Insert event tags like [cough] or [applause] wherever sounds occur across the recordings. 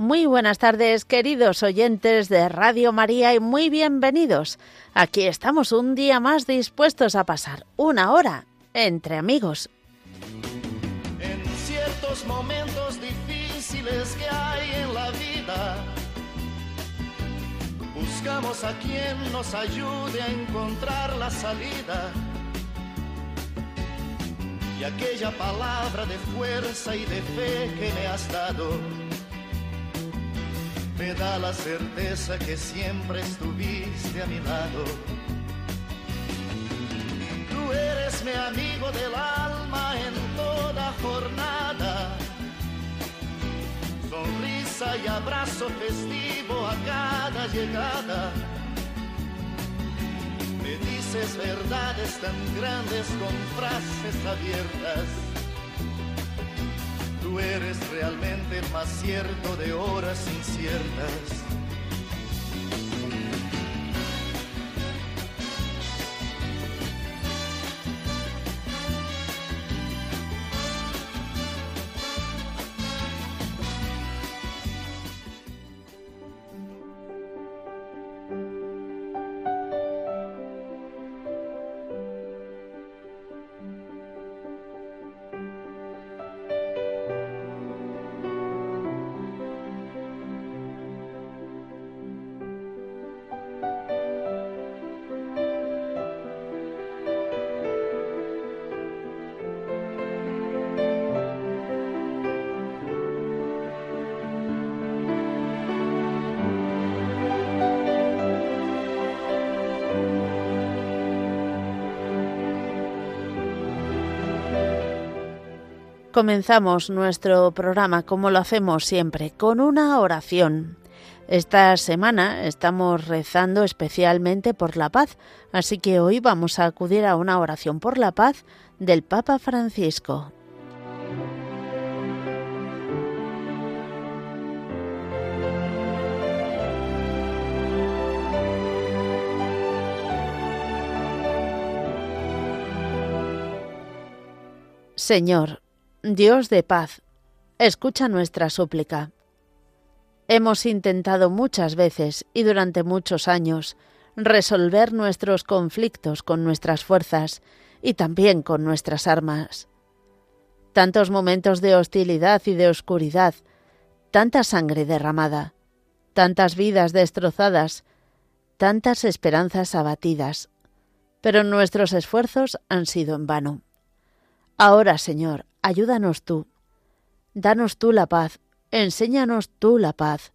Muy buenas tardes, queridos oyentes de Radio María, y muy bienvenidos. Aquí estamos un día más dispuestos a pasar una hora entre amigos. En ciertos momentos difíciles que hay en la vida, buscamos a quien nos ayude a encontrar la salida. Y aquella palabra de fuerza y de fe que me has dado me da la certeza que siempre estuviste a mi lado. Tú eres mi amigo del alma en toda jornada. Sonrisa y abrazo festivo a cada llegada. Me dices verdades tan grandes con frases abiertas Tú eres realmente más cierto de horas inciertas. Comenzamos nuestro programa como lo hacemos siempre, con una oración. Esta semana estamos rezando especialmente por la paz, así que hoy vamos a acudir a una oración por la paz del Papa Francisco. Señor, Dios de paz, escucha nuestra súplica. Hemos intentado muchas veces y durante muchos años resolver nuestros conflictos con nuestras fuerzas y también con nuestras armas. Tantos momentos de hostilidad y de oscuridad, tanta sangre derramada, tantas vidas destrozadas, tantas esperanzas abatidas, pero nuestros esfuerzos han sido en vano. Ahora, Señor, ayúdanos tú. Danos tú la paz, enséñanos tú la paz,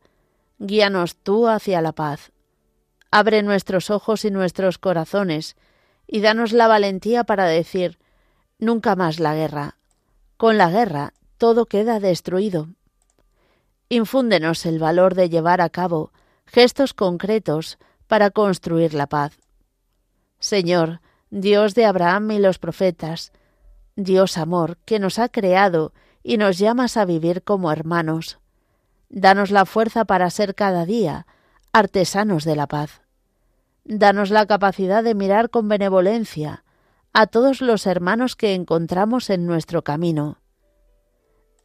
guíanos tú hacia la paz. Abre nuestros ojos y nuestros corazones, y danos la valentía para decir, nunca más la guerra. Con la guerra todo queda destruido. Infúndenos el valor de llevar a cabo gestos concretos para construir la paz. Señor, Dios de Abraham y los profetas, Dios amor, que nos ha creado y nos llamas a vivir como hermanos. Danos la fuerza para ser cada día artesanos de la paz. Danos la capacidad de mirar con benevolencia a todos los hermanos que encontramos en nuestro camino.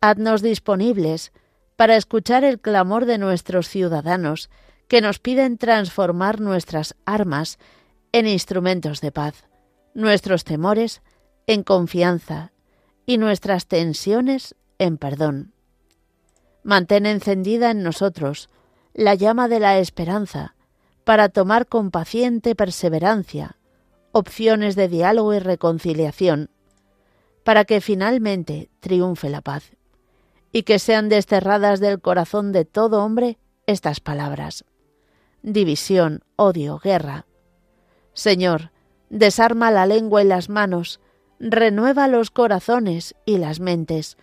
Haznos disponibles para escuchar el clamor de nuestros ciudadanos que nos piden transformar nuestras armas en instrumentos de paz, nuestros temores en confianza y nuestras tensiones en perdón. Mantén encendida en nosotros la llama de la esperanza para tomar con paciente perseverancia opciones de diálogo y reconciliación, para que finalmente triunfe la paz, y que sean desterradas del corazón de todo hombre estas palabras. División, odio, guerra. Señor, desarma la lengua y las manos, renueva los corazones y las mentes,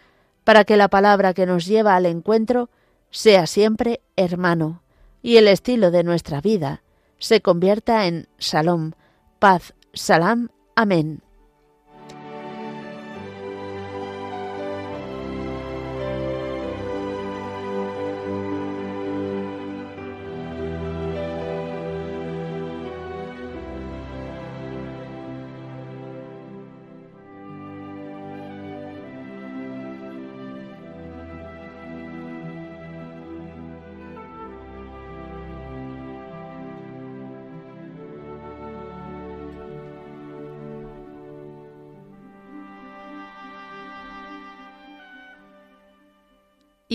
para que la palabra que nos lleva al encuentro sea siempre hermano, y el estilo de nuestra vida se convierta en salom, paz, salam, amén.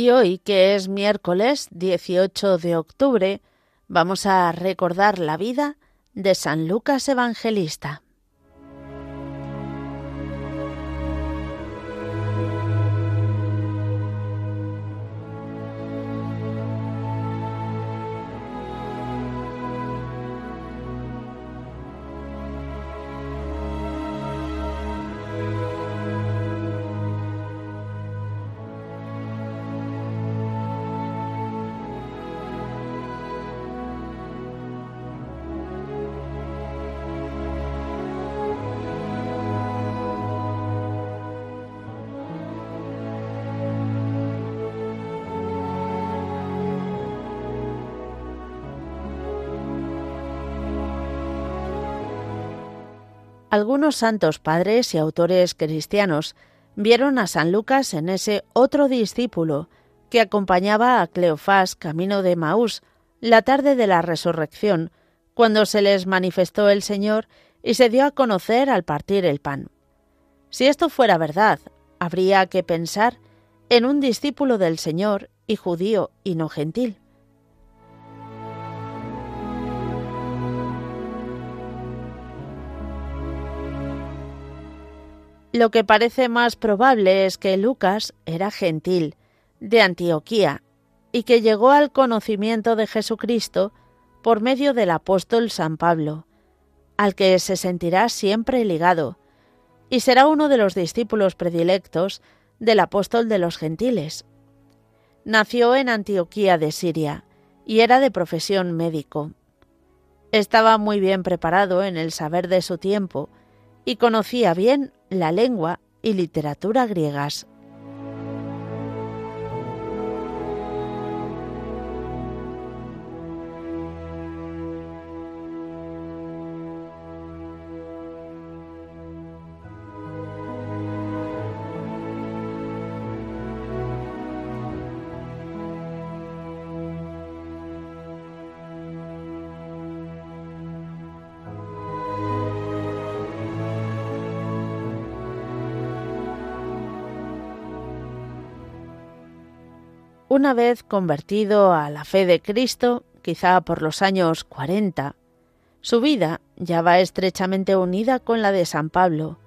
Y hoy, que es miércoles 18 de octubre, vamos a recordar la vida de San Lucas Evangelista. Algunos santos padres y autores cristianos vieron a San Lucas en ese otro discípulo que acompañaba a Cleofás camino de Maús la tarde de la resurrección, cuando se les manifestó el Señor y se dio a conocer al partir el pan. Si esto fuera verdad, habría que pensar en un discípulo del Señor y judío y no gentil. Lo que parece más probable es que Lucas era gentil, de Antioquía, y que llegó al conocimiento de Jesucristo por medio del apóstol San Pablo, al que se sentirá siempre ligado, y será uno de los discípulos predilectos del apóstol de los gentiles. Nació en Antioquía de Siria y era de profesión médico. Estaba muy bien preparado en el saber de su tiempo y conocía bien la lengua y literatura griegas. Una vez convertido a la fe de Cristo, quizá por los años 40, su vida ya va estrechamente unida con la de San Pablo,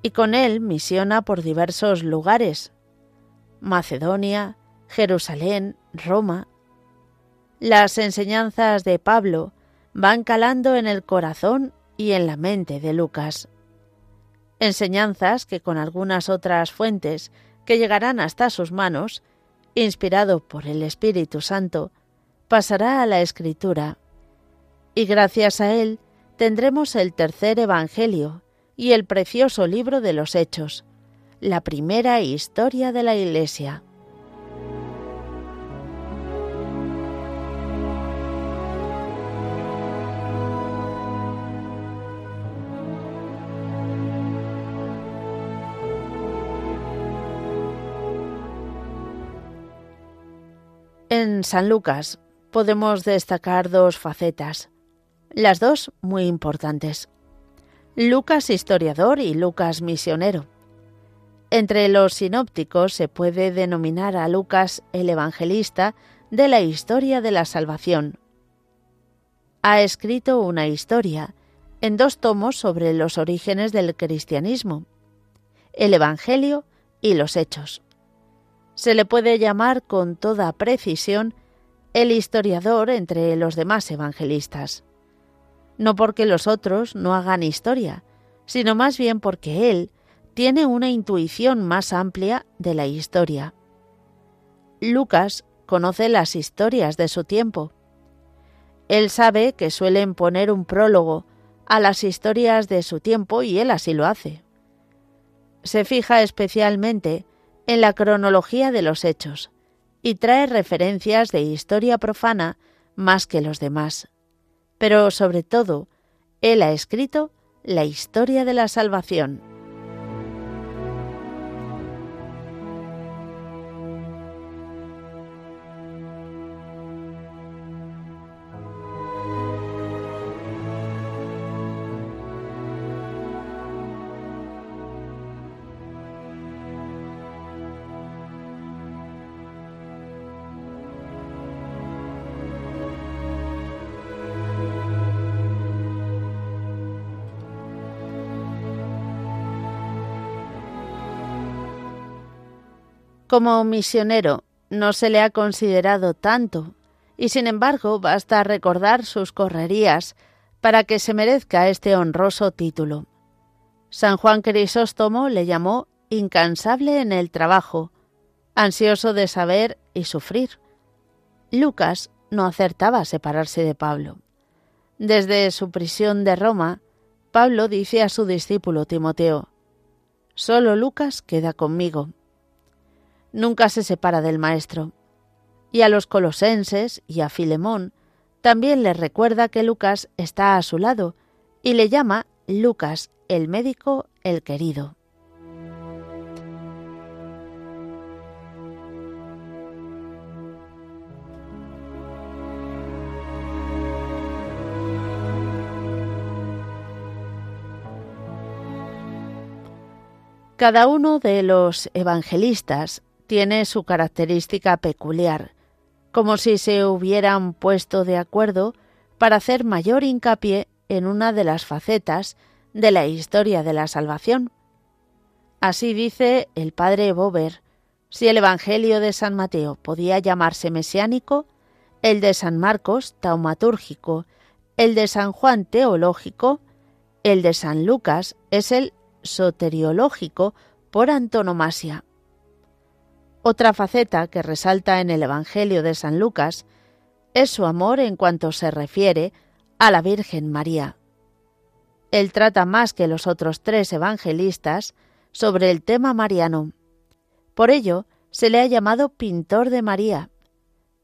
y con él misiona por diversos lugares, Macedonia, Jerusalén, Roma. Las enseñanzas de Pablo van calando en el corazón y en la mente de Lucas. Enseñanzas que con algunas otras fuentes que llegarán hasta sus manos inspirado por el Espíritu Santo, pasará a la Escritura, y gracias a él tendremos el tercer Evangelio y el precioso libro de los Hechos, la primera historia de la Iglesia. En San Lucas podemos destacar dos facetas, las dos muy importantes. Lucas historiador y Lucas misionero. Entre los sinópticos se puede denominar a Lucas el evangelista de la historia de la salvación. Ha escrito una historia en dos tomos sobre los orígenes del cristianismo, el Evangelio y los Hechos. Se le puede llamar con toda precisión el historiador entre los demás evangelistas. No porque los otros no hagan historia, sino más bien porque él tiene una intuición más amplia de la historia. Lucas conoce las historias de su tiempo. Él sabe que suelen poner un prólogo a las historias de su tiempo y él así lo hace. Se fija especialmente en la cronología de los hechos y trae referencias de historia profana más que los demás. Pero sobre todo, él ha escrito la historia de la salvación. Como misionero no se le ha considerado tanto, y sin embargo basta recordar sus correrías para que se merezca este honroso título. San Juan Crisóstomo le llamó incansable en el trabajo, ansioso de saber y sufrir. Lucas no acertaba a separarse de Pablo. Desde su prisión de Roma, Pablo dice a su discípulo Timoteo, Solo Lucas queda conmigo nunca se separa del Maestro. Y a los colosenses y a Filemón también les recuerda que Lucas está a su lado y le llama Lucas, el médico, el querido. Cada uno de los evangelistas tiene su característica peculiar, como si se hubieran puesto de acuerdo para hacer mayor hincapié en una de las facetas de la historia de la salvación. Así dice el padre Bober, si el Evangelio de San Mateo podía llamarse mesiánico, el de San Marcos taumatúrgico, el de San Juan teológico, el de San Lucas es el soteriológico por antonomasia. Otra faceta que resalta en el Evangelio de San Lucas es su amor en cuanto se refiere a la Virgen María. Él trata más que los otros tres evangelistas sobre el tema mariano. Por ello, se le ha llamado pintor de María,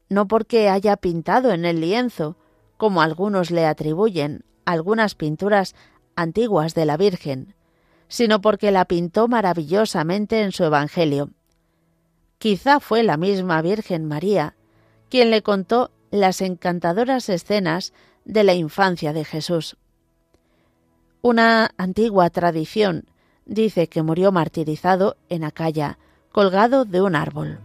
no porque haya pintado en el lienzo, como algunos le atribuyen algunas pinturas antiguas de la Virgen, sino porque la pintó maravillosamente en su Evangelio Quizá fue la misma Virgen María quien le contó las encantadoras escenas de la infancia de Jesús. Una antigua tradición dice que murió martirizado en Acaya, colgado de un árbol.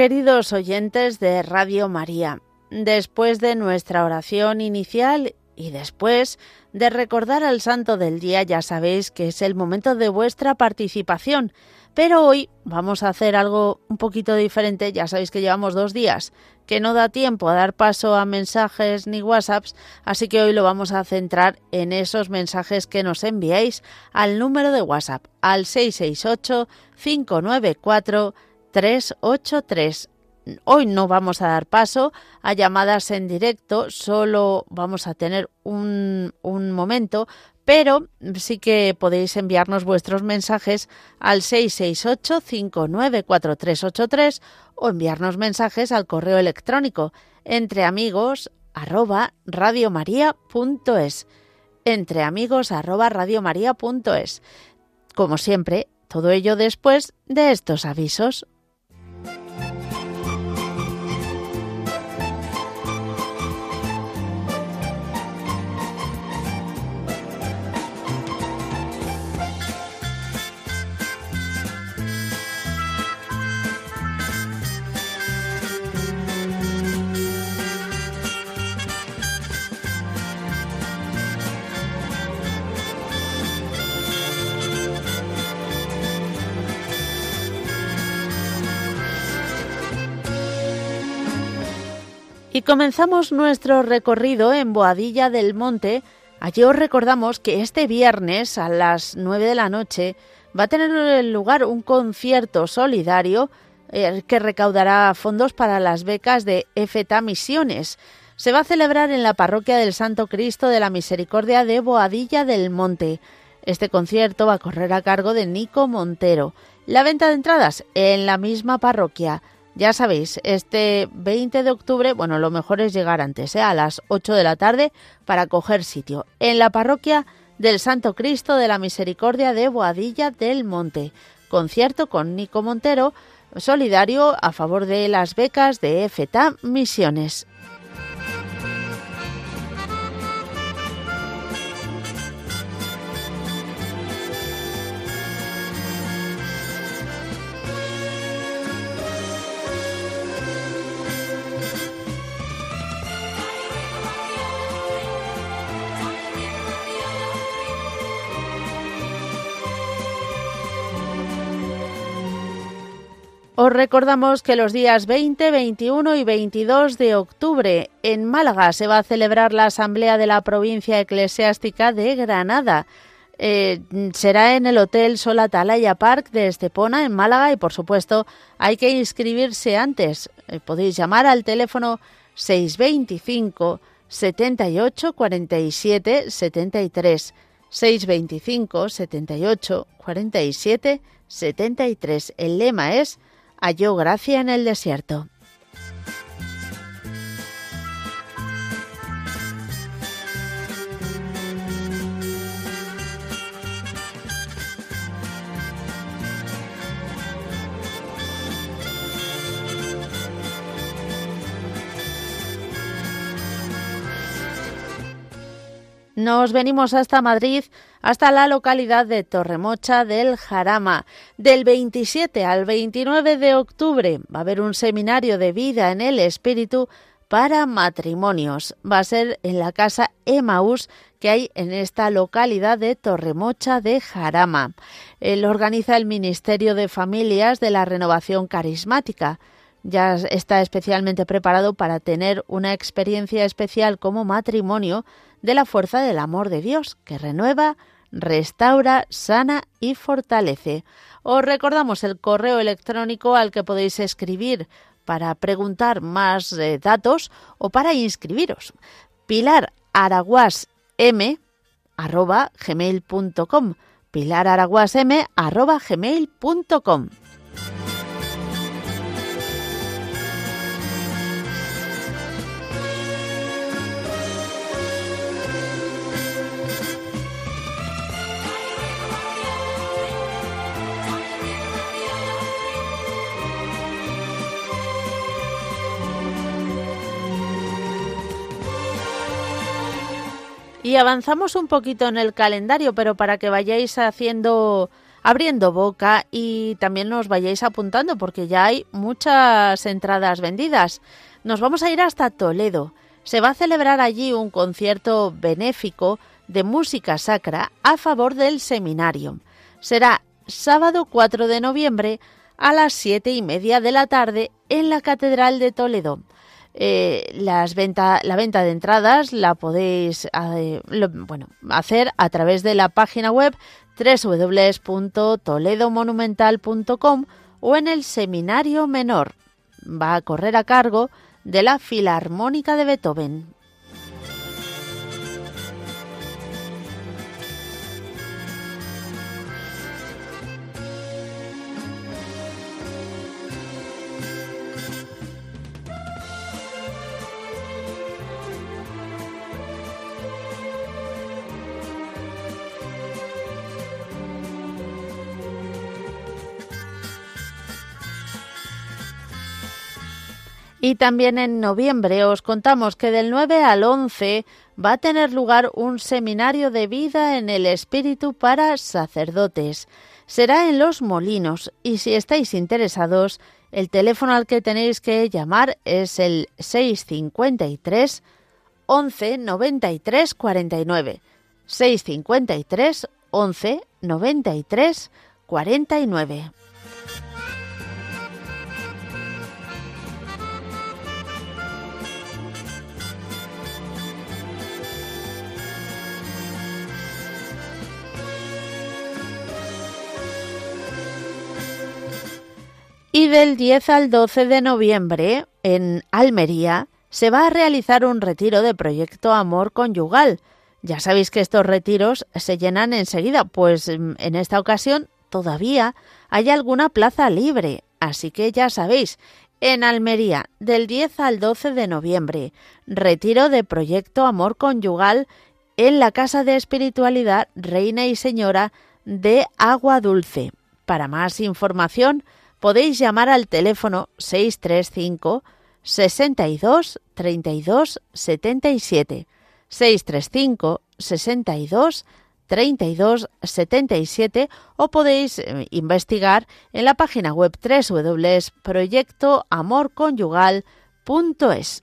Queridos oyentes de Radio María, después de nuestra oración inicial y después de recordar al santo del día, ya sabéis que es el momento de vuestra participación. Pero hoy vamos a hacer algo un poquito diferente. Ya sabéis que llevamos dos días que no da tiempo a dar paso a mensajes ni WhatsApps, así que hoy lo vamos a centrar en esos mensajes que nos enviáis al número de WhatsApp al 668 594 383 Hoy no vamos a dar paso a llamadas en directo, solo vamos a tener un, un momento, pero sí que podéis enviarnos vuestros mensajes al 668-594383 o enviarnos mensajes al correo electrónico entre amigos arroba radiomaria.es entre amigos arroba radiomaria.es como siempre todo ello después de estos avisos Y comenzamos nuestro recorrido en Boadilla del Monte. Allí os recordamos que este viernes a las 9 de la noche va a tener lugar un concierto solidario que recaudará fondos para las becas de EFETA Misiones. Se va a celebrar en la parroquia del Santo Cristo de la Misericordia de Boadilla del Monte. Este concierto va a correr a cargo de Nico Montero. La venta de entradas en la misma parroquia. Ya sabéis, este 20 de octubre, bueno, lo mejor es llegar antes, ¿eh? a las 8 de la tarde, para coger sitio en la parroquia del Santo Cristo de la Misericordia de Boadilla del Monte. Concierto con Nico Montero, solidario a favor de las becas de EFETA Misiones. Os recordamos que los días 20, 21 y 22 de octubre en Málaga se va a celebrar la Asamblea de la Provincia Eclesiástica de Granada. Eh, será en el Hotel Sol Atalaya Park de Estepona, en Málaga, y por supuesto hay que inscribirse antes. Eh, podéis llamar al teléfono 625 78 47 73. 625 78 47 73. El lema es halló gracia en el desierto. Nos venimos hasta Madrid, hasta la localidad de Torremocha del Jarama. Del 27 al 29 de octubre va a haber un seminario de vida en el espíritu para matrimonios. Va a ser en la casa Emaús que hay en esta localidad de Torremocha de Jarama. Él organiza el Ministerio de Familias de la Renovación Carismática ya está especialmente preparado para tener una experiencia especial como matrimonio de la fuerza del amor de Dios, que renueva, restaura, sana y fortalece. Os recordamos el correo electrónico al que podéis escribir para preguntar más eh, datos o para inscribiros. Pilar Araguas M arroba gmail.com Pilar Araguas M arroba gmail.com Y avanzamos un poquito en el calendario, pero para que vayáis haciendo abriendo boca y también nos vayáis apuntando porque ya hay muchas entradas vendidas. nos vamos a ir hasta Toledo. Se va a celebrar allí un concierto benéfico de música sacra a favor del seminario. Será sábado 4 de noviembre a las siete y media de la tarde en la Catedral de Toledo. Eh, las venta, la venta de entradas la podéis eh, bueno, hacer a través de la página web www.toledomonumental.com o en el Seminario Menor. Va a correr a cargo de la Filarmónica de Beethoven. Y también en noviembre os contamos que del 9 al 11 va a tener lugar un seminario de vida en el Espíritu para sacerdotes. Será en Los Molinos y si estáis interesados, el teléfono al que tenéis que llamar es el 653 11 93 49. 653 11 93 49. Y del 10 al 12 de noviembre, en Almería, se va a realizar un retiro de proyecto Amor Conyugal. Ya sabéis que estos retiros se llenan enseguida, pues mm, en esta ocasión todavía hay alguna plaza libre. Así que ya sabéis, en Almería, del 10 al 12 de noviembre, retiro de proyecto Amor Conyugal en la Casa de Espiritualidad Reina y Señora de Agua Dulce. Para más información, podéis llamar al teléfono 635 62 32 77 635 62 32 77 o podéis eh, investigar en la página web www.proyectoamorconyugal.es.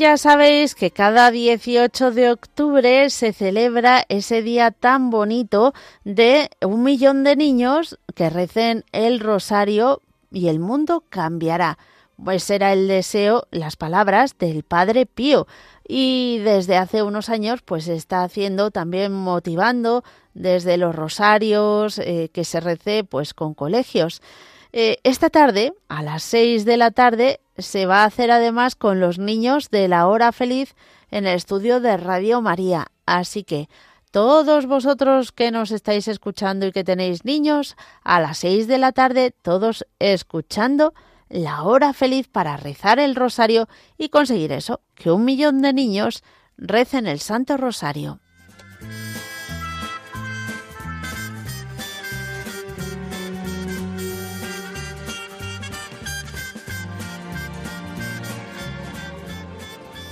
ya sabéis que cada 18 de octubre se celebra ese día tan bonito de un millón de niños que recen el rosario y el mundo cambiará. Pues era el deseo, las palabras del Padre Pío. Y desde hace unos años pues está haciendo también motivando desde los rosarios eh, que se rece pues con colegios. Eh, esta tarde, a las 6 de la tarde, se va a hacer además con los niños de la hora feliz en el estudio de Radio María. Así que todos vosotros que nos estáis escuchando y que tenéis niños, a las 6 de la tarde, todos escuchando la hora feliz para rezar el rosario y conseguir eso, que un millón de niños recen el Santo Rosario.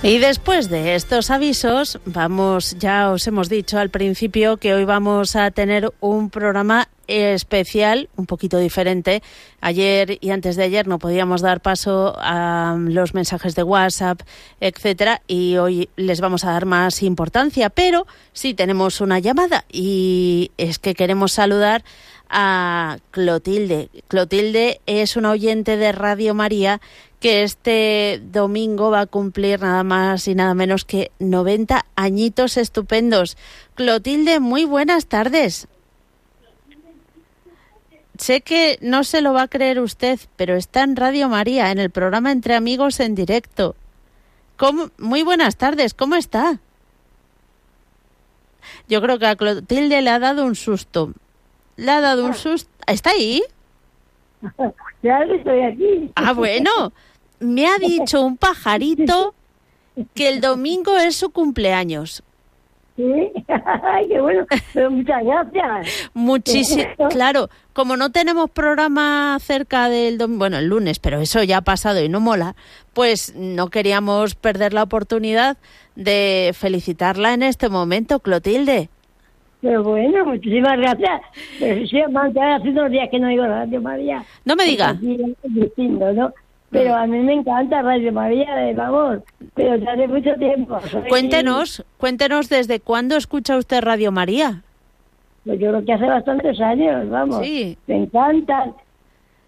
Y después de estos avisos, vamos, ya os hemos dicho al principio que hoy vamos a tener un programa especial, un poquito diferente. Ayer y antes de ayer no podíamos dar paso a los mensajes de WhatsApp, etcétera, y hoy les vamos a dar más importancia, pero sí tenemos una llamada y es que queremos saludar a Clotilde. Clotilde es una oyente de Radio María que este domingo va a cumplir nada más y nada menos que 90 añitos estupendos. Clotilde, muy buenas tardes. Sé que no se lo va a creer usted, pero está en Radio María, en el programa Entre Amigos en directo. ¿Cómo? Muy buenas tardes, ¿cómo está? Yo creo que a Clotilde le ha dado un susto. Le ha dado un susto. ¿Está ahí? [laughs] Ya estoy aquí. Ah, bueno. Me ha dicho un pajarito que el domingo es su cumpleaños. Sí, [laughs] ay, qué bueno. Pero muchas gracias. Muchísimo, claro, como no tenemos programa cerca del domingo, bueno, el lunes, pero eso ya ha pasado y no mola, pues no queríamos perder la oportunidad de felicitarla en este momento, Clotilde. Pero bueno, muchísimas gracias. Pero sí, hace unos días que no digo Radio María. No me diga. Es distinto, ¿no? Pero a mí me encanta Radio María, de favor, pero ya hace mucho tiempo. Soy- Cuéntenos, cuéntenos desde cuándo escucha usted Radio María. Pues yo creo que hace bastantes años, vamos. Sí. Me encantan,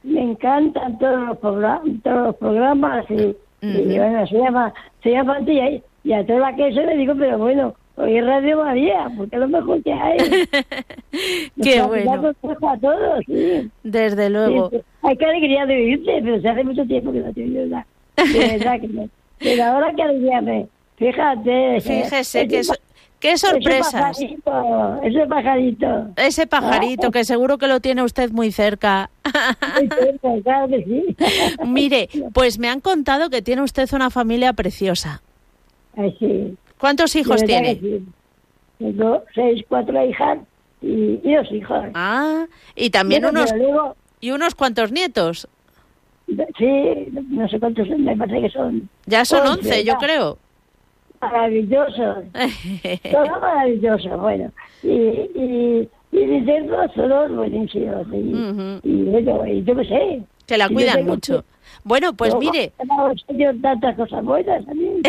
me encantan todos los, progra- todos los programas y, y Ujú. bueno, se llama, se llama y, y a toda la que se le digo, pero bueno, oye Radio María, porque es lo mejor que hay. [laughs] Qué bueno. a todos, sí. Desde luego. sí. Hay que alegría de vivirte, pero se hace mucho tiempo que no te. De verdad que no. Pero ahora que alegría me... Fíjate. Fíjese ese qué, so- pa- qué ese sorpresas. pajarito, ese pajarito. Ese pajarito que seguro que lo tiene usted muy cerca. Muy cerca, claro que sí. [laughs] Mire, pues me han contado que tiene usted una familia preciosa. Ay, sí. ¿Cuántos hijos tiene? que. Tengo seis, cuatro hijas y, dos hijos. Ah, y también unos y unos cuantos nietos. sí, no sé cuántos me parece que son Ya son Once, 11, yo creo. maravillosos. [laughs] Todo maravilloso, bueno. Y, y, y son dos buenísimos. Y, Ujú. y bueno, y yo qué sé. Que la cuidan tengo mucho. Bueno, pues Luego, mire, tantas cosas buenas a mí.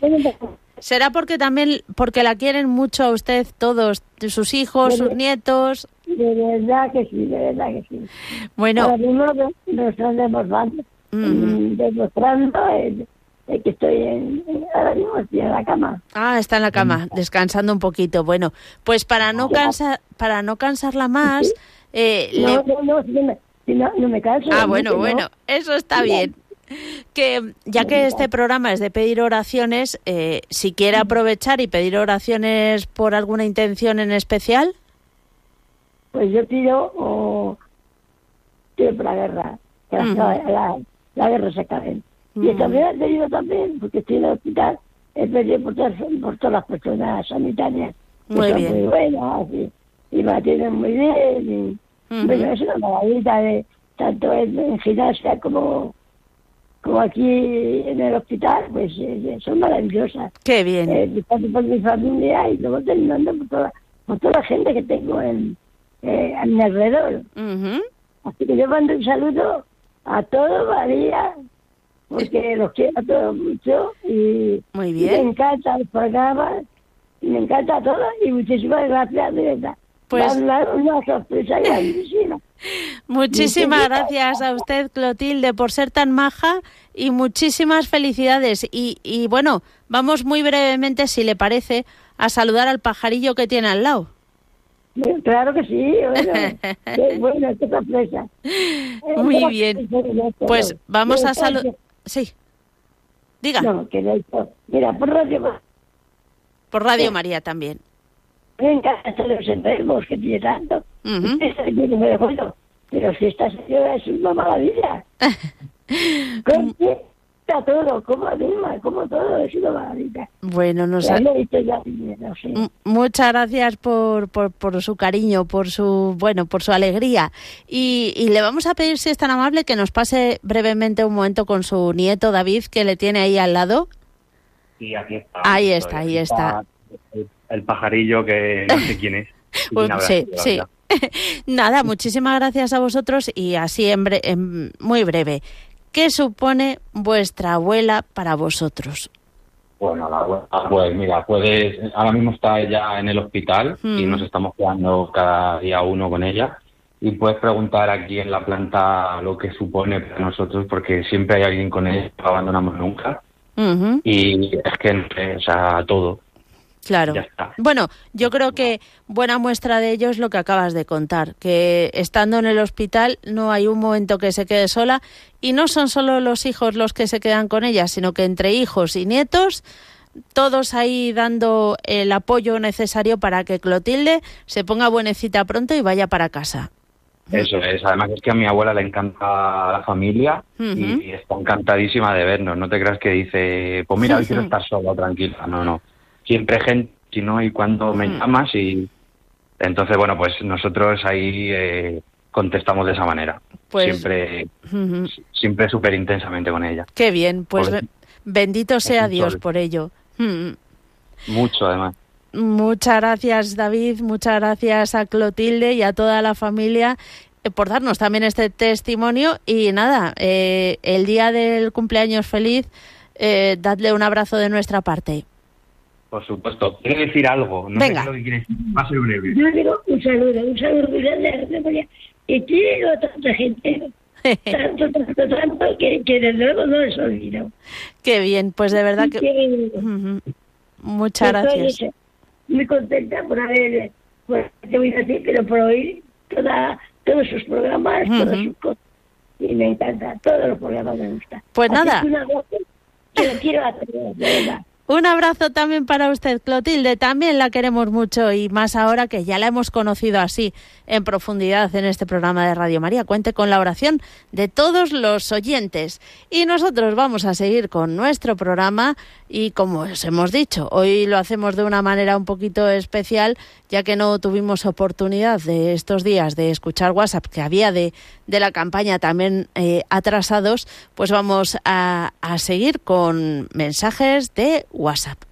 Bueno, [laughs] será porque también porque la quieren mucho a usted todos, sus hijos, sus nietos. De verdad que sí, de verdad que sí. Bueno, Ahora mismo no- no están demostrando, mm, demostrando el, el que estoy en, ahora mismo estoy en la cama. Ah, está en la cama, descansando un poquito. Bueno, pues para no cansar, para no cansarla más, eh, No, le- no, no, me- si no, no me canso. ah, no, bueno, no. bueno, eso está bien. Que ya que este programa es de pedir oraciones, eh, si quiere aprovechar y pedir oraciones por alguna intención en especial, Pues yo pido o pido por la guerra, que la, Ujú. la, la guerra se acabe. Y también te digo también, porque estoy en el hospital, he pedido por todas, por todas las personas sanitarias. que Muy son bien. Muy buenas y, y me atienden muy bien. Y, Ujú. Bueno, es una maravilla, de, tanto en, en gimnasia como, como aquí en el hospital, pues eh, son maravillosas. qué bien. Eh, por mi familia y luego terminando por toda, por toda la gente que tengo en, eh, a mi alrededor. Así que yo mando un saludo a todos, María, porque los quiero a todos mucho y, Muy y bien. me encanta el programa, y me encanta todo y muchísimas gracias, de verdad. Pues- Una, una sorpresa grandísima. [laughs] Muchísimas gracias a usted, Clotilde, por ser tan maja y muchísimas felicidades. Y, y bueno, vamos muy brevemente, si le parece, a saludar al pajarillo que tiene al lado. Bueno, Claro que sí, bueno, [laughs] qué bueno, qué sorpresa. Muy bien. Pues vamos a saludar. saludar. Sí. Diga, No, que no Mira, por radio por Radio María también. Me encanta los enfermos que tiene tanto. [laughs] Me dijo, bueno, pero si esta señora es una maravilla. [laughs] Está todo, como anima, como todo, es una maravilla. Bueno, nos Ya ha- ya, no sé. Muchas gracias por, por, por su cariño, por su bueno, por su alegría. Y, y le vamos a pedir, si es tan amable, que nos pase brevemente un momento con su nieto David, que le tiene ahí al lado. Sí, aquí está. Ahí está, ahí está. El, pajarillo que no sé quién es. [laughs] Pues sí, sí. [laughs] Nada, muchísimas gracias a vosotros y así en, en muy breve. ¿Qué supone vuestra abuela para vosotros? Bueno, la abuela, pues mira, puedes, ahora mismo está ella en el hospital y nos estamos quedando cada día uno con ella y puedes preguntar aquí en la planta lo que supone para nosotros porque siempre hay alguien con ella, no abandonamos nunca y es que, o sea, todo. Claro. Bueno, yo creo que buena muestra de ello es lo que acabas de contar, que estando en el hospital no hay un momento que se quede sola y no son solo los hijos los que se quedan con ella, sino que entre hijos y nietos todos ahí dando el apoyo necesario para que Clotilde se ponga buenecita pronto y vaya para casa. Eso es, además es que a mi abuela le encanta la familia y está encantadísima de vernos. No te creas que dice, pues mira, hoy quiero [laughs] estar sola, tranquila. No, no. Siempre gente, si no, y cuando me llamas y... Entonces, bueno, pues nosotros ahí eh, contestamos de esa manera. Pues, siempre, siempre súper intensamente con ella. Qué bien, pues bendito sea Dios por ello. Mucho, además. Muchas gracias, David. Muchas gracias a Clotilde y a toda la familia eh, por darnos también este testimonio. Y nada, eh, el día del cumpleaños feliz, eh, dadle un abrazo de nuestra parte. Por supuesto. Quiero decir algo. No Venga. sé lo que quieres Va a ser breve. Yo digo un saludo, un saludo muy grande Y quiero a tanta gente. [laughs] tanto, tanto, tanto, que, que desde luego no les olvido. Qué bien, pues de verdad que... Muchas gracias muy contenta por haber, pues, te voy a decir, pero por oír toda, todos sus programas, todas sus cosas. Y me encanta, todos los programas me gustan. Pues nada. Que lo quiero hacer, de verdad. Un abrazo también para usted, Clotilde. También la queremos mucho y más ahora que ya la hemos conocido así en profundidad en este programa de Radio María. Cuente con la oración de todos los oyentes. Y nosotros vamos a seguir con nuestro programa y como os hemos dicho, hoy lo hacemos de una manera un poquito especial, ya que no tuvimos oportunidad de estos días de escuchar WhatsApp que había de, de la campaña también eh, atrasados, pues vamos a, a seguir con mensajes de WhatsApp.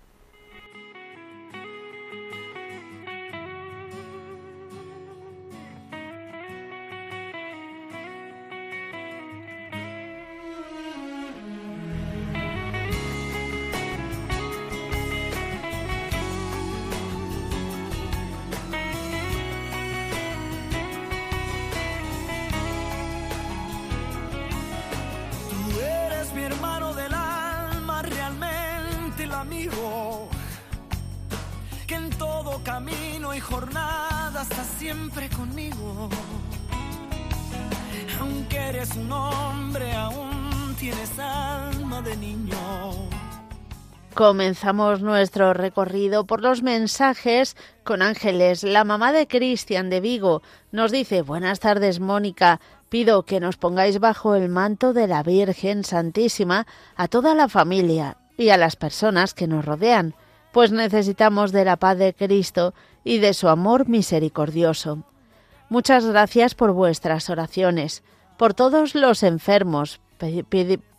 Comenzamos nuestro recorrido por los mensajes con Ángeles. La mamá de Cristian de Vigo nos dice, buenas tardes Mónica, pido que nos pongáis bajo el manto de la Virgen Santísima a toda la familia y a las personas que nos rodean pues necesitamos de la paz de Cristo y de su amor misericordioso. Muchas gracias por vuestras oraciones, por todos los enfermos,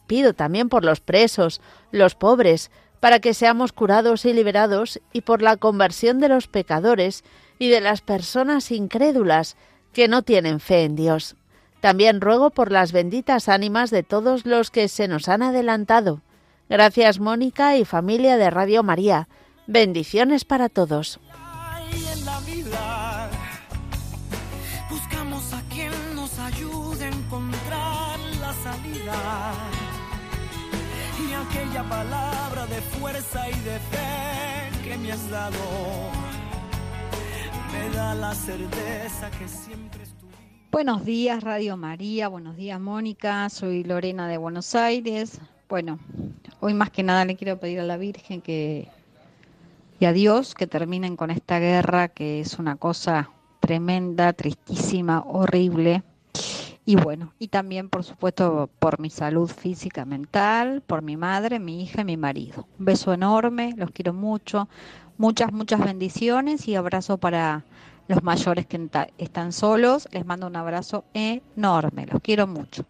pido también por los presos, los pobres, para que seamos curados y liberados, y por la conversión de los pecadores y de las personas incrédulas que no tienen fe en Dios. También ruego por las benditas ánimas de todos los que se nos han adelantado. Gracias Mónica y familia de Radio María Bendiciones para todos. Buscamos a quien nos ayude a encontrar la salida. Y aquella palabra de fuerza y de fe que me has dado me da la certeza que siempre estuve. Buenos días, Radio María. Buenos días, Mónica. Soy Lorena de Buenos Aires. Bueno, hoy más que nada le quiero pedir a la Virgen que y a Dios que terminen con esta guerra que es una cosa tremenda, tristísima, horrible. Y bueno, y también por supuesto por mi salud física, mental, por mi madre, mi hija y mi marido. Un beso enorme, los quiero mucho, muchas, muchas bendiciones y abrazo para los mayores que están solos. Les mando un abrazo enorme, los quiero mucho.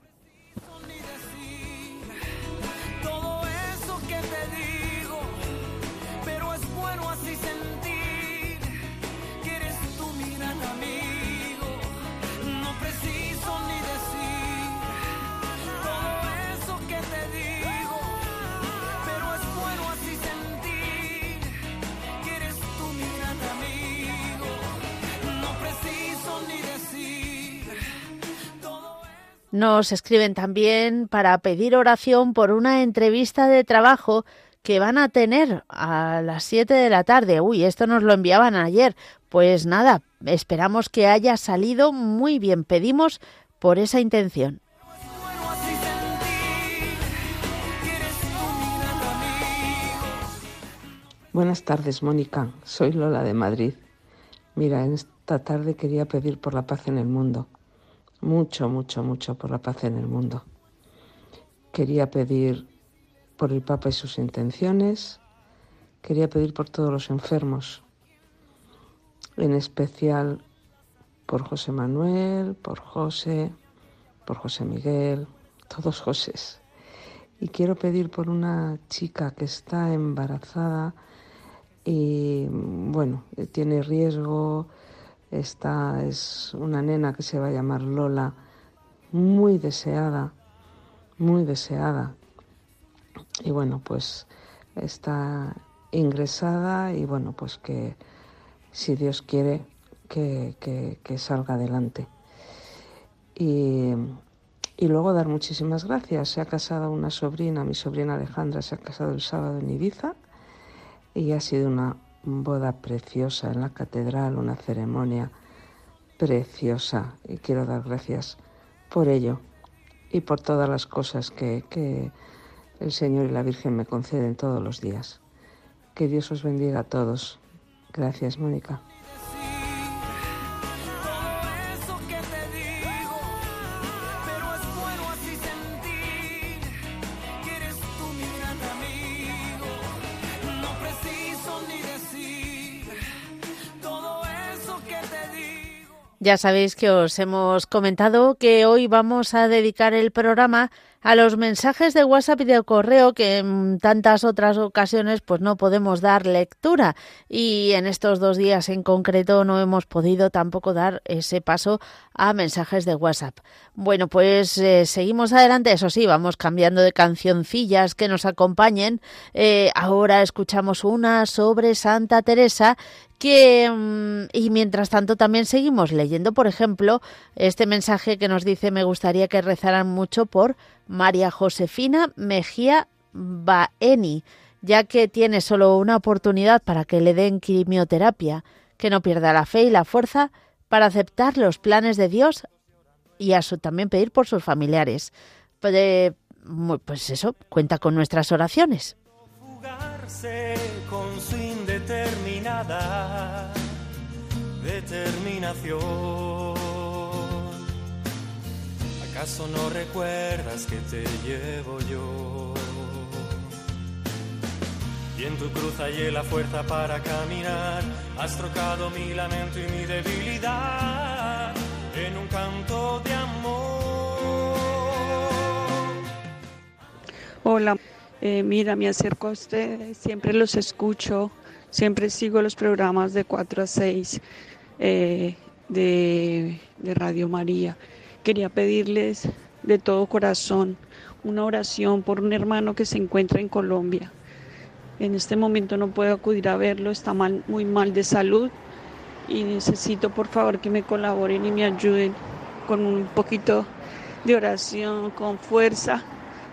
Nos escriben también para pedir oración por una entrevista de trabajo que van a tener a las 7 de la tarde. Uy, esto nos lo enviaban ayer. Pues nada, esperamos que haya salido muy bien. Pedimos por esa intención. Buenas tardes, Mónica. Soy Lola de Madrid. Mira, en esta tarde quería pedir por la paz en el mundo. Mucho, mucho, mucho por la paz en el mundo. Quería pedir por el Papa y sus intenciones. Quería pedir por todos los enfermos. En especial por José Manuel, por José, por José Miguel, todos Josés. Y quiero pedir por una chica que está embarazada y bueno, tiene riesgo, esta es una nena que se va a llamar Lola, muy deseada, muy deseada. Y bueno, pues está ingresada y bueno, pues que si Dios quiere que, que, salga adelante. Y, y, luego dar muchísimas gracias. Se ha casado una sobrina, mi sobrina Alejandra se ha casado el sábado en Ibiza y ha sido una boda preciosa en la catedral, una ceremonia preciosa y quiero dar gracias por ello y por todas las cosas que, que el Señor y la Virgen me conceden todos los días. Que Dios os bendiga a todos. Gracias, Mónica. Ya sabéis que os hemos comentado que hoy vamos a dedicar el programa a los mensajes de WhatsApp y de correo que en tantas otras ocasiones pues no podemos dar lectura y en estos dos días en concreto no hemos podido tampoco dar ese paso a mensajes de WhatsApp. Bueno, pues eh, seguimos adelante, eso sí, vamos cambiando de cancioncillas que nos acompañen. Eh, ahora escuchamos una sobre Santa Teresa que mm, y mientras tanto también seguimos leyendo, por ejemplo, este mensaje que nos dice me gustaría que rezaran mucho por María Josefina Mejía Baeni, ya que tiene solo una oportunidad para que le den quimioterapia, que no pierda la fe y la fuerza para aceptar los planes de Dios y a su, también pedir por sus familiares. Pues, eso, cuenta con nuestras oraciones. con su indeterminada determinación. ¿Acaso no recuerdas que te llevo yo? Y en tu cruz hallé la fuerza para caminar. Has trocado mi lamento y mi debilidad en un canto de amor. Hola, eh, mira, me acerco a ustedes, siempre los escucho, siempre sigo los programas de 4 a 6 eh, de, de Radio María quería pedirles de todo corazón una oración por un hermano que se encuentra en Colombia. En este momento no puedo acudir a verlo, está mal, muy mal de salud y necesito por favor que me colaboren y me ayuden con un poquito de oración, con fuerza,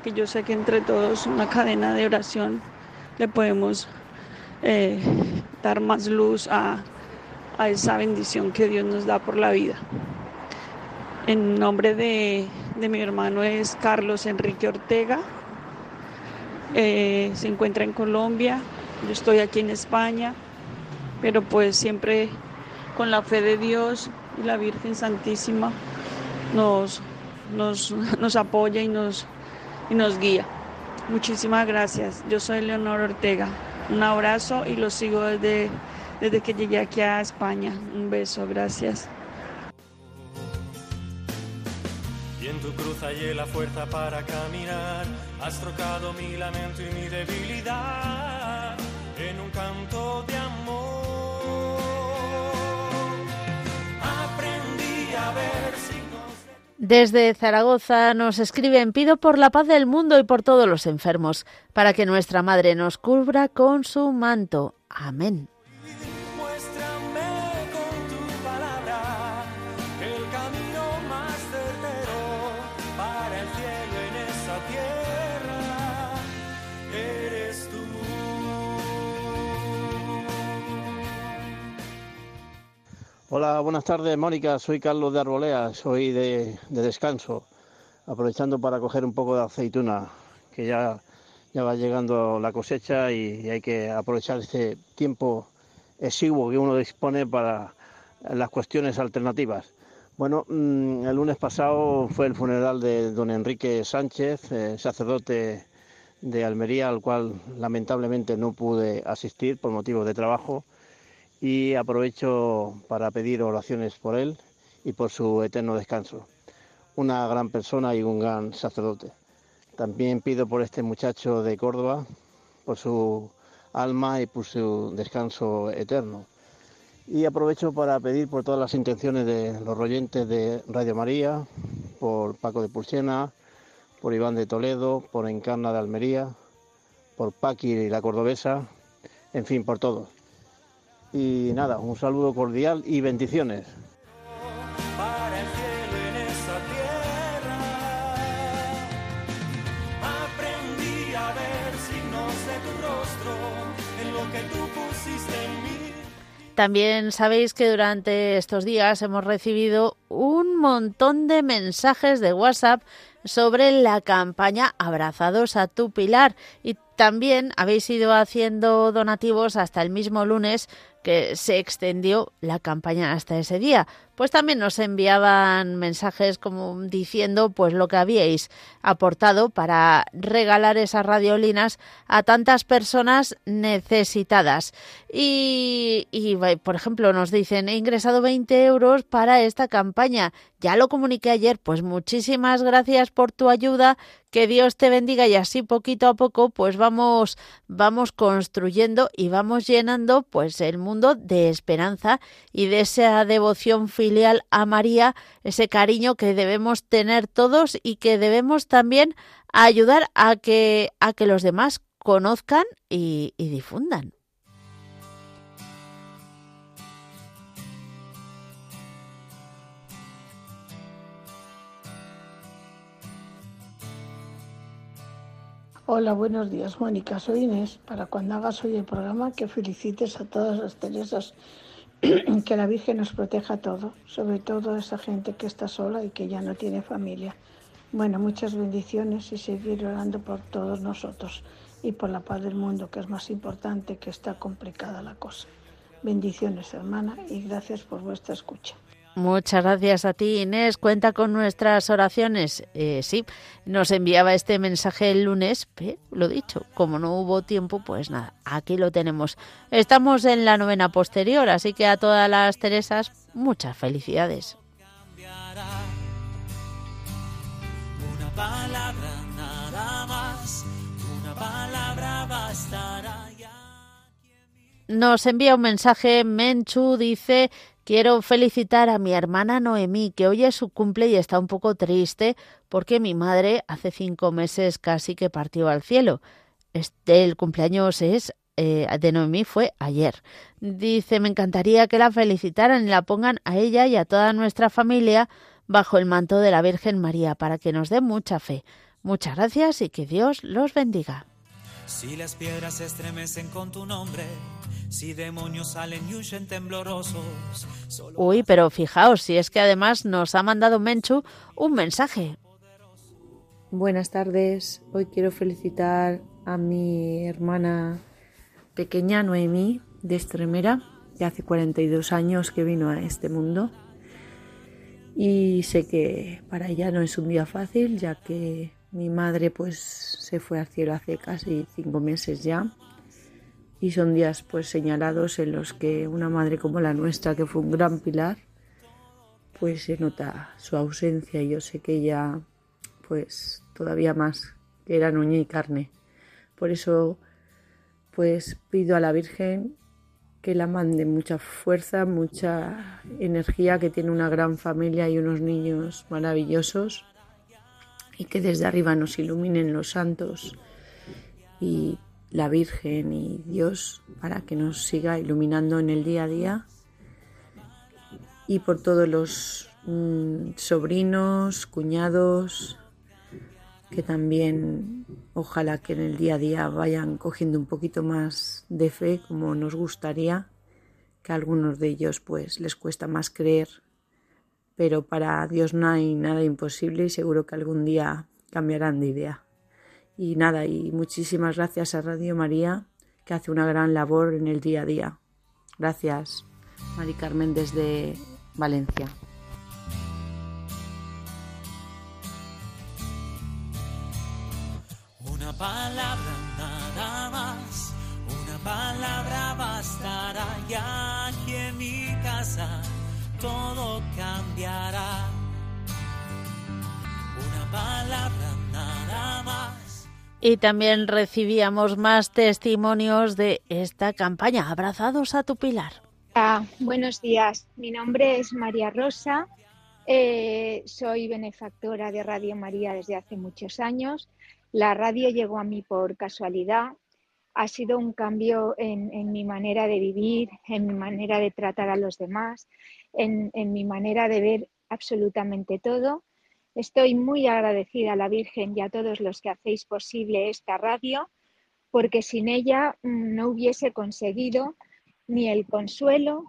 que yo sé que entre todos una cadena de oración le podemos eh, dar más luz a, a esa bendición que Dios nos da por la vida. En nombre de, mi hermano es Carlos Enrique Ortega. Eh, se encuentra en Colombia. Yo estoy aquí en España. Pero pues siempre con la fe de Dios y la Virgen Santísima nos, nos, apoya y nos, y nos guía. Muchísimas gracias. Yo soy Leonor Ortega. Un abrazo y lo sigo desde, desde que llegué aquí a España. Un beso, gracias. tu cruz hallé la fuerza para caminar. Has trocado mi lamento y mi debilidad en un canto de amor. Aprendí a ver Desde Zaragoza nos escriben pido por la paz del mundo y por todos los enfermos, para que nuestra Madre nos cubra con su manto. Amén. Hola, buenas tardes, Mónica. Soy Carlos de Arbolea, soy de, descanso, aprovechando para coger un poco de aceituna, que ya, ya va llegando la cosecha y, hay que aprovechar este tiempo exiguo que uno dispone para las cuestiones alternativas. Bueno, mm, el lunes pasado fue el funeral de don Enrique Sánchez, eh, sacerdote de Almería, al cual lamentablemente no pude asistir por motivos de trabajo y aprovecho para pedir oraciones por él y por su eterno descanso. Una gran persona y un gran sacerdote. También pido por este muchacho de Córdoba, por su alma y por su descanso eterno. Y aprovecho para pedir por todas las intenciones de los oyentes de Radio María, por Paco de Pulsena, por Iván de Toledo, por Encarna de Almería, por Paqui y la Cordobesa, en fin, por todos. Y nada, un saludo cordial y bendiciones. También sabéis que durante estos días hemos recibido un montón de mensajes de WhatsApp sobre la campaña Abrazados a tu Pilar y también habéis ido haciendo donativos hasta el mismo lunes que se extendió la campaña hasta ese día. Pues también nos enviaban mensajes como diciendo pues lo que habíais aportado para regalar esas radiolinas a tantas personas necesitadas. Y, y por ejemplo nos dicen he ingresado 20 euros para esta campaña. Ya lo comuniqué ayer, pues muchísimas gracias por tu ayuda que Dios te bendiga y así poquito a poco pues vamos vamos construyendo y vamos llenando pues el mundo de esperanza y de esa devoción filial a María, ese cariño que debemos tener todos y que debemos también ayudar a que a que los demás conozcan y, y difundan. Hola, buenos días, Mónica. Soy Inés. Para cuando hagas hoy el programa, que felicites a todas las Teresas, [clears throat] que la Virgen nos proteja a todos, sobre todo a esa gente que está sola y que ya no tiene familia. Bueno, muchas bendiciones y seguir orando por todos nosotros y por la paz del mundo, que es más importante, que está complicada la cosa. Bendiciones, hermana, y gracias por vuestra escucha. Muchas gracias a ti, Inés. Cuenta con nuestras oraciones. Eh, sí, nos enviaba este mensaje el lunes, pero lo dicho, como no hubo tiempo, pues nada, aquí lo tenemos. Estamos en la novena posterior, así que a todas las Teresas, muchas felicidades. Una palabra nada más, una palabra bastará. Nos envía un mensaje, Menchu dice Quiero felicitar a mi hermana Noemí, que hoy es su cumple y está un poco triste porque mi madre hace cinco meses casi que partió al cielo. Este, el cumpleaños es eh, de Noemí fue ayer. Dice, me encantaría que la felicitaran y la pongan a ella y a toda nuestra familia bajo el manto de la Virgen María para que nos dé mucha fe. Muchas gracias y que Dios los bendiga. Si las piedras se estremecen con tu nombre, si demonios salen y huyen temblorosos. Uy, pero fijaos, si es que además nos ha mandado Menchu un mensaje. Buenas tardes, hoy quiero felicitar a mi hermana pequeña Noemí de Estremera, que hace 42 años que vino a este mundo. Y sé que para ella no es un día fácil, ya que mi madre pues se fue al cielo hace casi cinco meses ya y son días pues señalados en los que una madre como la nuestra que fue un gran pilar pues se nota su ausencia. Y yo sé que ella pues todavía más que era uña y carne. Por eso pues pido a la Virgen que la mande mucha fuerza, mucha energía, que tiene una gran familia y unos niños maravillosos y que desde arriba nos iluminen los santos y la Virgen y Dios para que nos siga iluminando en el día a día y por todos los mm, sobrinos, cuñados, que también ojalá que en el día a día vayan cogiendo un poquito más de fe como nos gustaría que a algunos de ellos pues les cuesta más creer, pero para Dios no hay nada imposible y seguro que algún día cambiarán de idea. Y nada, y muchísimas gracias a Radio María, que hace una gran labor en el día a día. Gracias, Mari Carmen, desde Valencia. Una palabra nada más, una palabra bastará ya aquí en mi casa todo cambiará. Una palabra nada más. Y también recibíamos más testimonios de esta campaña, Abrazados a tu Pilar. Ah, buenos días, mi nombre es María Rosa, eh, soy benefactora de Radio María desde hace muchos años. La radio llegó a mí por casualidad, ha sido un cambio en, mi manera de vivir, en mi manera de tratar a los demás, en, en mi manera de ver absolutamente todo. Estoy muy agradecida a la Virgen y a todos los que hacéis posible esta radio, porque sin ella mm, no hubiese conseguido ni el consuelo,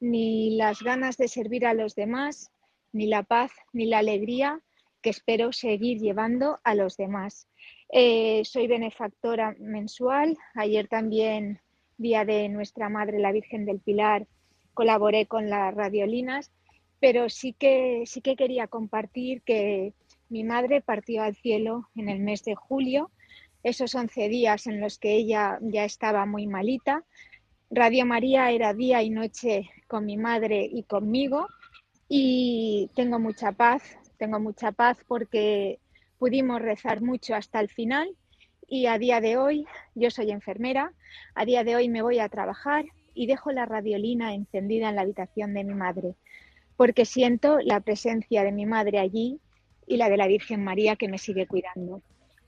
ni las ganas de servir a los demás, ni la paz, ni la alegría que espero seguir llevando a los demás. Eh, soy benefactora mensual. Ayer también, día de nuestra Madre la Virgen del Pilar, colaboré con las radiolinas pero sí que, sí que quería compartir que mi madre partió al cielo en el mes de julio, esos 11 días en los que ella ya estaba muy malita. Radio María era día y noche con mi madre y conmigo. Y tengo mucha paz, tengo mucha paz porque pudimos rezar mucho hasta el final. Y a día de hoy yo soy enfermera, a día de hoy me voy a trabajar y dejo la radiolina encendida en la habitación de mi madre porque siento la presencia de mi madre allí y la de la Virgen María que me sigue cuidando.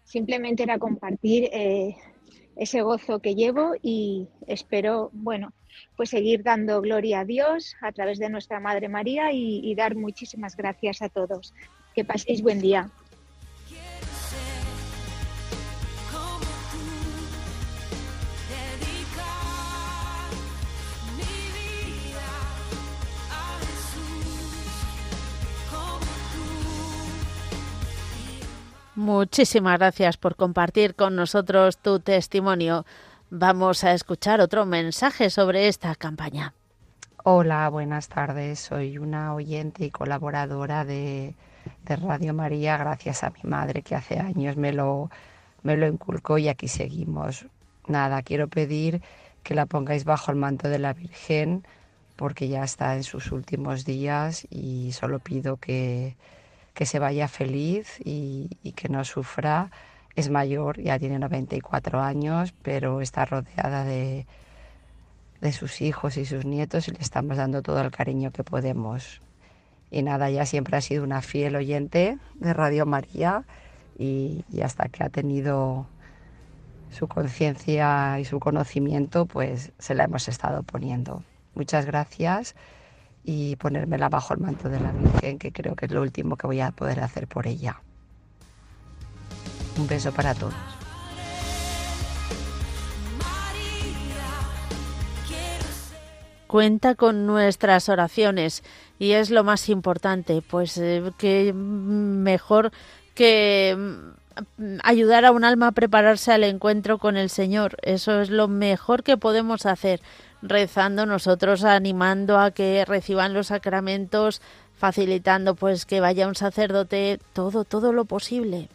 Simplemente era compartir eh, ese gozo que llevo y espero, bueno, pues seguir dando gloria a Dios a través de nuestra Madre María y, y dar muchísimas gracias a todos. Que paséis buen día. Muchísimas gracias por compartir con nosotros tu testimonio. Vamos a escuchar otro mensaje sobre esta campaña. Hola, buenas tardes. Soy una oyente y colaboradora de, Radio María gracias a mi madre que hace años me lo, me lo inculcó y aquí seguimos. Nada, quiero pedir que la pongáis bajo el manto de la Virgen porque ya está en sus últimos días y solo pido que, que se vaya feliz y, que no sufra. Es mayor, ya tiene 94 años, pero está rodeada de, de sus hijos y sus nietos y le estamos dando todo el cariño que podemos. Y nada, ya siempre ha sido una fiel oyente de Radio María y, y hasta que ha tenido su conciencia y su conocimiento, pues se la hemos estado poniendo. Muchas gracias y ponérmela bajo el manto de la Virgen, que creo que es lo último que voy a poder hacer por ella. Un beso para todos. Cuenta con nuestras oraciones y es lo más importante, pues eh, que mejor que mm, ayudar a un alma a prepararse al encuentro con el Señor. Eso es lo mejor que podemos hacer rezando nosotros animando a que reciban los sacramentos, facilitando pues que vaya un sacerdote, todo, todo lo posible.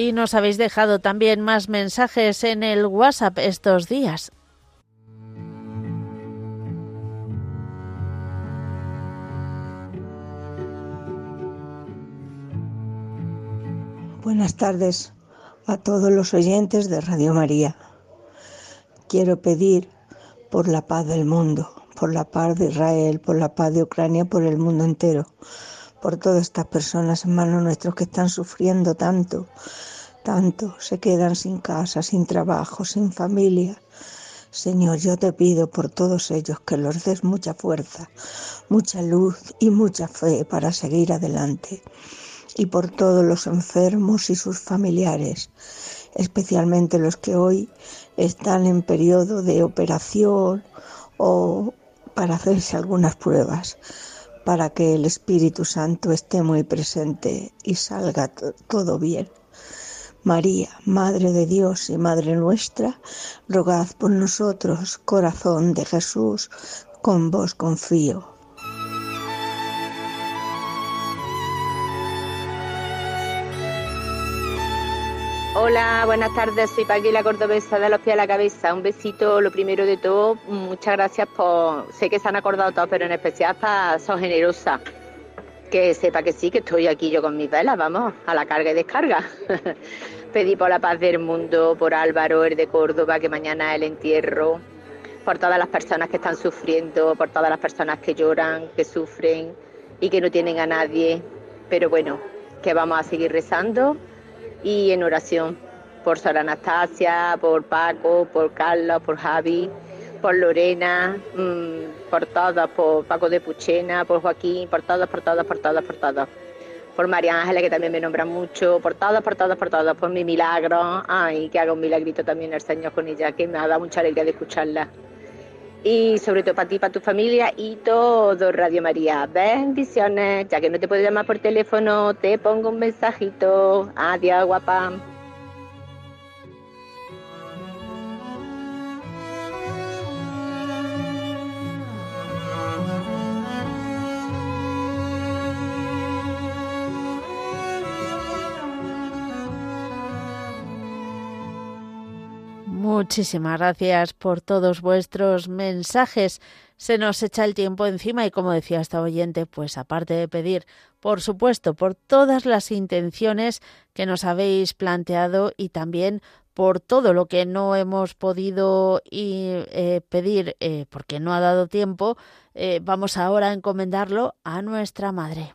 Y nos habéis dejado también más mensajes en el WhatsApp estos días. Buenas tardes a todos los oyentes de Radio María. Quiero pedir por la paz del mundo, por la paz de Israel, por la paz de Ucrania, por el mundo entero, por todas estas personas, hermanos nuestros, que están sufriendo tanto, tanto, se quedan sin casa, sin trabajo, sin familia. Señor, yo te pido por todos ellos que los des mucha fuerza, mucha luz y mucha fe para seguir adelante. Y por todos los enfermos y sus familiares, especialmente los que hoy están en periodo de operación o para hacerse algunas pruebas, para que el Espíritu Santo esté muy presente y salga todo bien. María, Madre de Dios y Madre nuestra, rogad por nosotros, corazón de Jesús, con vos confío. Hola, buenas tardes, soy Paqui, la cordobesa de los pies a la cabeza. Un besito, lo primero de todo, muchas gracias por... Sé que se han acordado todos, pero en especial para Sos Generosa. Que sepa que sí, que estoy aquí yo con mis velas, vamos, a la carga y descarga. [laughs] Pedí por la paz del mundo, por Álvaro, el de Córdoba, que mañana es el entierro, por todas las personas que están sufriendo, por todas las personas que lloran, que sufren y que no tienen a nadie. Pero bueno, que vamos a seguir rezando y en oración por Sara Anastasia, por Paco, por Carlos, por Javi, por Lorena, mm, por todas, por Paco de Puchena, por Joaquín, por todas, por todas, por todas, por todas. Por María Ángeles, que también me nombra mucho, por todas, por todas, por todas, por mi milagro, ay, que haga un milagrito también el Señor con ella, que me ha dado mucha alegría de escucharla. Y sobre todo para ti, para tu familia y todo Radio María. Bendiciones. Ya que no te puedo llamar por teléfono, te pongo un mensajito. Adiós, guapa. Muchísimas gracias por todos vuestros mensajes. Se nos echa el tiempo encima y como decía esta oyente, pues aparte de pedir, por supuesto, por todas las intenciones que nos habéis planteado y también por todo lo que no hemos podido eh, pedir eh, porque no ha dado tiempo, eh, vamos ahora a encomendarlo a nuestra Madre.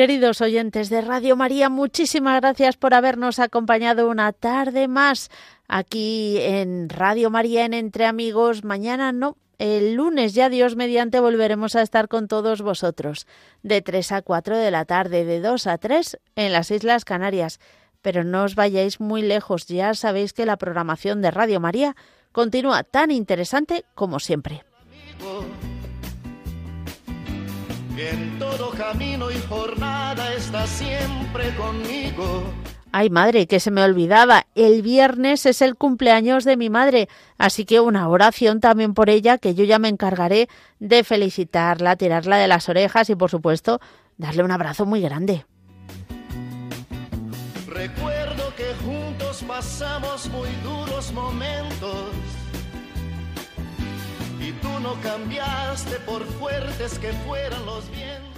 Queridos oyentes de Radio María, muchísimas gracias por habernos acompañado una tarde más aquí en Radio María en Entre Amigos. Mañana no, el lunes ya Dios mediante volveremos a estar con todos vosotros de 3 a 4 de la tarde, de 2 a 3 en las Islas Canarias. Pero no os vayáis muy lejos, ya sabéis que la programación de Radio María continúa tan interesante como siempre en todo camino y jornada está siempre conmigo. Ay, madre, que se me olvidaba. El viernes es el cumpleaños de mi madre, así que una oración también por ella, que yo ya me encargaré de felicitarla, tirarla de las orejas y, por supuesto, darle un abrazo muy grande. Recuerdo que juntos pasamos muy duros cambiaste por fuertes que fueran los vientos.